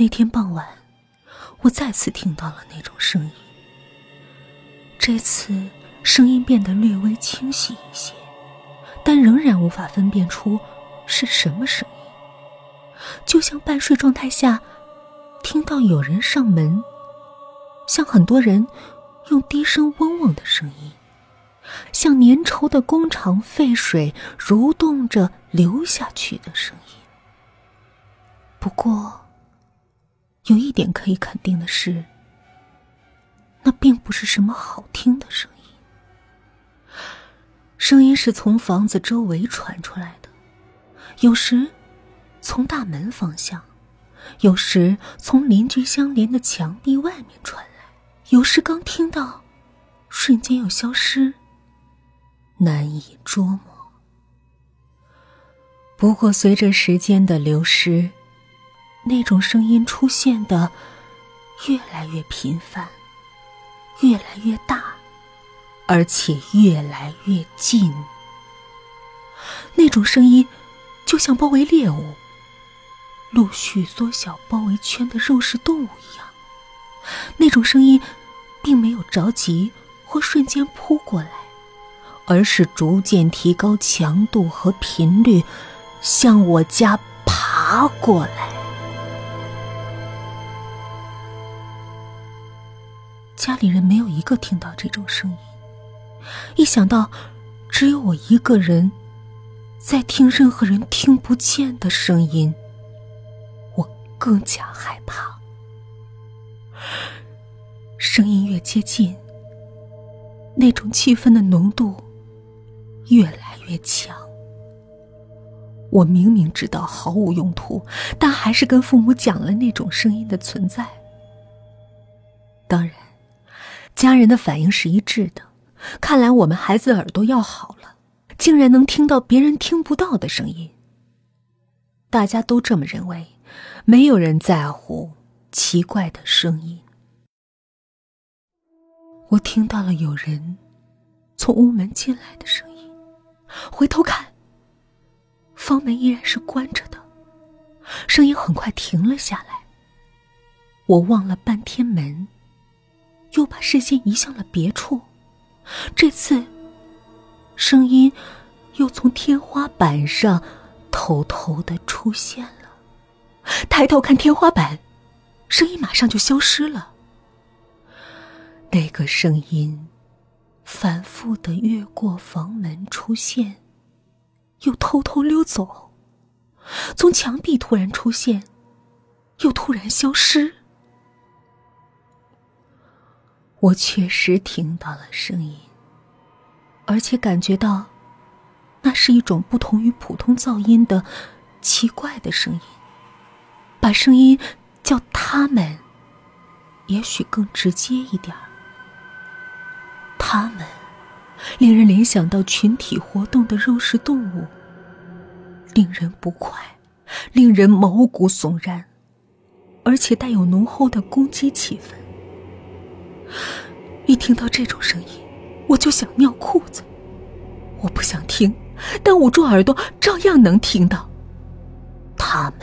那天傍晚，我再次听到了那种声音。这次声音变得略微清晰一些，但仍然无法分辨出是什么声音，就像半睡状态下听到有人上门，像很多人用低声嗡嗡的声音，像粘稠的工厂废水蠕动着流下去的声音。不过。有一点可以肯定的是，那并不是什么好听的声音。声音是从房子周围传出来的，有时从大门方向，有时从邻居相连的墙壁外面传来，有时刚听到，瞬间又消失，难以捉摸。不过，随着时间的流失。那种声音出现的越来越频繁，越来越大，而且越来越近。那种声音就像包围猎物、陆续缩小包围圈的肉食动物一样。那种声音并没有着急或瞬间扑过来，而是逐渐提高强度和频率，向我家爬过来。家里人没有一个听到这种声音。一想到只有我一个人在听任何人听不见的声音，我更加害怕。声音越接近，那种气氛的浓度越来越强。我明明知道毫无用途，但还是跟父母讲了那种声音的存在。当然。家人的反应是一致的，看来我们孩子耳朵要好了，竟然能听到别人听不到的声音。大家都这么认为，没有人在乎奇怪的声音。我听到了有人从屋门进来的声音，回头看，房门依然是关着的，声音很快停了下来。我望了半天门。把视线移向了别处，这次，声音又从天花板上偷偷的出现了。抬头看天花板，声音马上就消失了。那个声音反复的越过房门出现，又偷偷溜走，从墙壁突然出现，又突然消失。我确实听到了声音，而且感觉到，那是一种不同于普通噪音的奇怪的声音。把声音叫他们，也许更直接一点儿。他们，令人联想到群体活动的肉食动物，令人不快，令人毛骨悚然，而且带有浓厚的攻击气氛。一听到这种声音，我就想尿裤子。我不想听，但捂住耳朵照样能听到。他们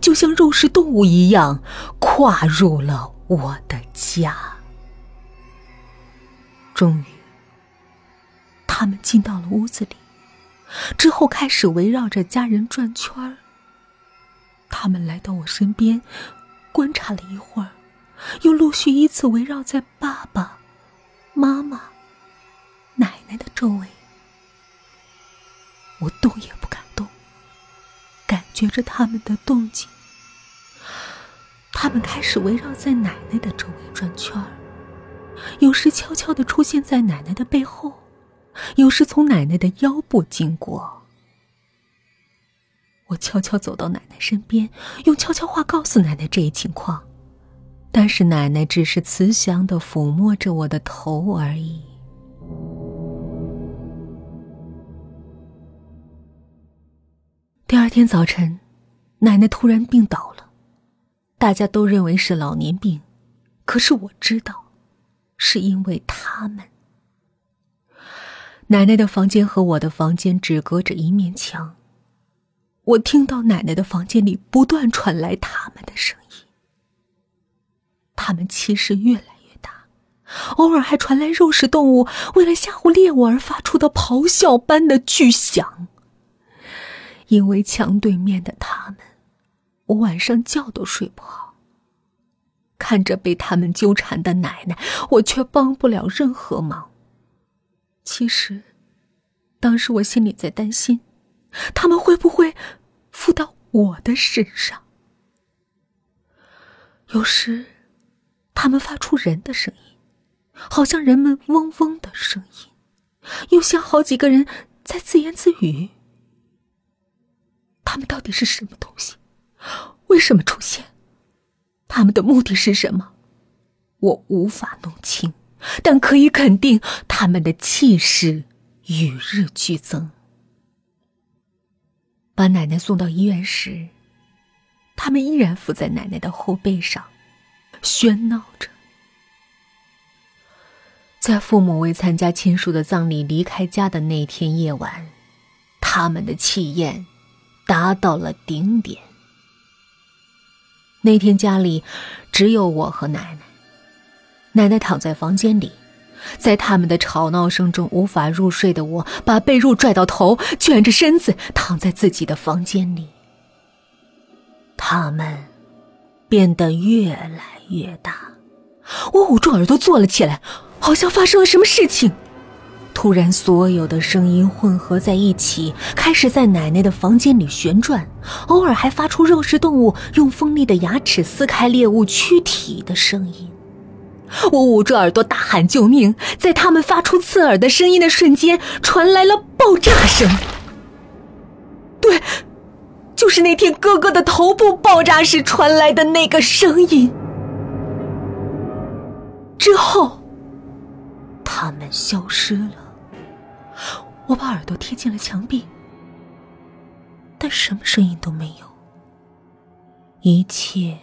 就像肉食动物一样，跨入了我的家。终于，他们进到了屋子里，之后开始围绕着家人转圈儿。他们来到我身边，观察了一会儿。又陆续依次围绕在爸爸妈妈、奶奶的周围，我动也不敢动，感觉着他们的动静。他们开始围绕在奶奶的周围转圈儿，有时悄悄的出现在奶奶的背后，有时从奶奶的腰部经过。我悄悄走到奶奶身边，用悄悄话告诉奶奶这一情况。但是奶奶只是慈祥的抚摸着我的头而已。第二天早晨，奶奶突然病倒了，大家都认为是老年病，可是我知道，是因为他们。奶奶的房间和我的房间只隔着一面墙，我听到奶奶的房间里不断传来他们的声音。他们气势越来越大，偶尔还传来肉食动物为了吓唬猎物而发出的咆哮般的巨响。因为墙对面的他们，我晚上觉都睡不好。看着被他们纠缠的奶奶，我却帮不了任何忙。其实，当时我心里在担心，他们会不会附到我的身上？有时，他们发出人的声音，好像人们嗡嗡的声音，又像好几个人在自言自语。他们到底是什么东西？为什么出现？他们的目的是什么？我无法弄清，但可以肯定，他们的气势与日俱增。把奶奶送到医院时，他们依然伏在奶奶的后背上，喧闹着。在父母为参加亲属的葬礼离开家的那天夜晚，他们的气焰达到了顶点。那天家里只有我和奶奶，奶奶躺在房间里，在他们的吵闹声中无法入睡的我，把被褥拽到头，卷着身子躺在自己的房间里。他们变得越来越大，我捂住耳朵坐了起来，好像发生了什么事情。突然，所有的声音混合在一起，开始在奶奶的房间里旋转，偶尔还发出肉食动物用锋利的牙齿撕开猎物躯体的声音。我捂住耳朵大喊救命，在他们发出刺耳的声音的瞬间，传来了爆炸声。对，就是那天哥哥的头部爆炸时传来的那个声音。之后，他们消失了。我把耳朵贴近了墙壁，但什么声音都没有。一切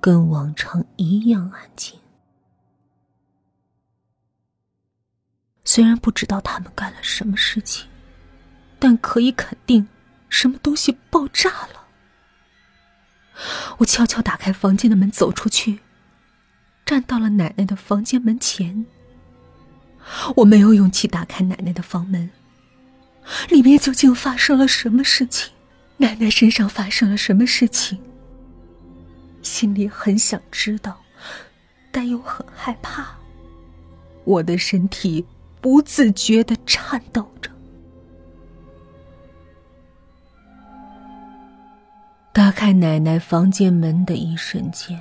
跟往常一样安静。虽然不知道他们干了什么事情，但可以肯定，什么东西爆炸了。我悄悄打开房间的门，走出去，站到了奶奶的房间门前。我没有勇气打开奶奶的房门。里面究竟发生了什么事情？奶奶身上发生了什么事情？心里很想知道，但又很害怕。我的身体不自觉的颤抖着。打开奶奶房间门的一瞬间，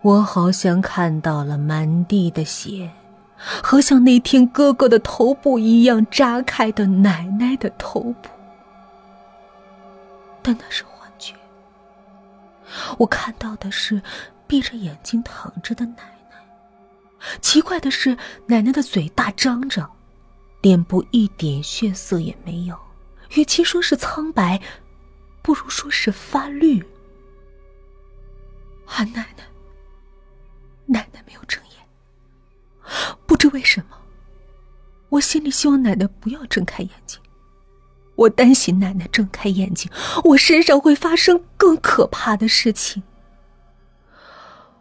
我好像看到了满地的血。和像那天哥哥的头部一样扎开的奶奶的头部，但那是幻觉。我看到的是闭着眼睛躺着的奶奶。奇怪的是，奶奶的嘴大张着，脸部一点血色也没有。与其说是苍白，不如说是发绿。俺奶奶，奶奶没有睁眼。不知为什么，我心里希望奶奶不要睁开眼睛。我担心奶奶睁开眼睛，我身上会发生更可怕的事情。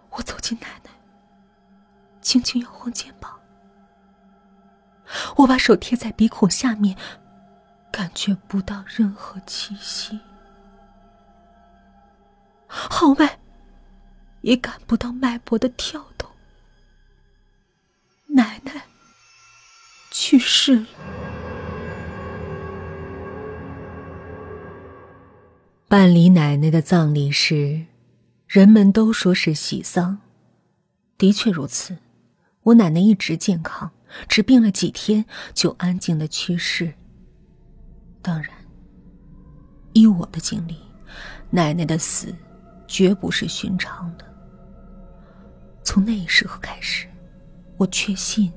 我走近奶奶，轻轻摇晃肩膀。我把手贴在鼻孔下面，感觉不到任何气息，号脉也感不到脉搏的跳动。奶奶去世了。办理奶奶的葬礼时，人们都说是喜丧，的确如此。我奶奶一直健康，只病了几天就安静的去世。当然，依我的经历，奶奶的死绝不是寻常的。从那时候开始。我确信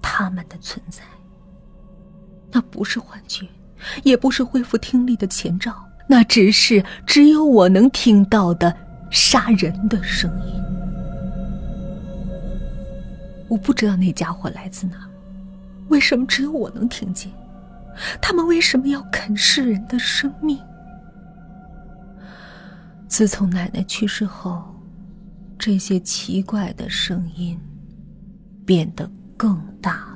他们的存在。那不是幻觉，也不是恢复听力的前兆，那只是只有我能听到的杀人的声音。我不知道那家伙来自哪，为什么只有我能听见？他们为什么要啃噬人的生命？自从奶奶去世后，这些奇怪的声音变得更大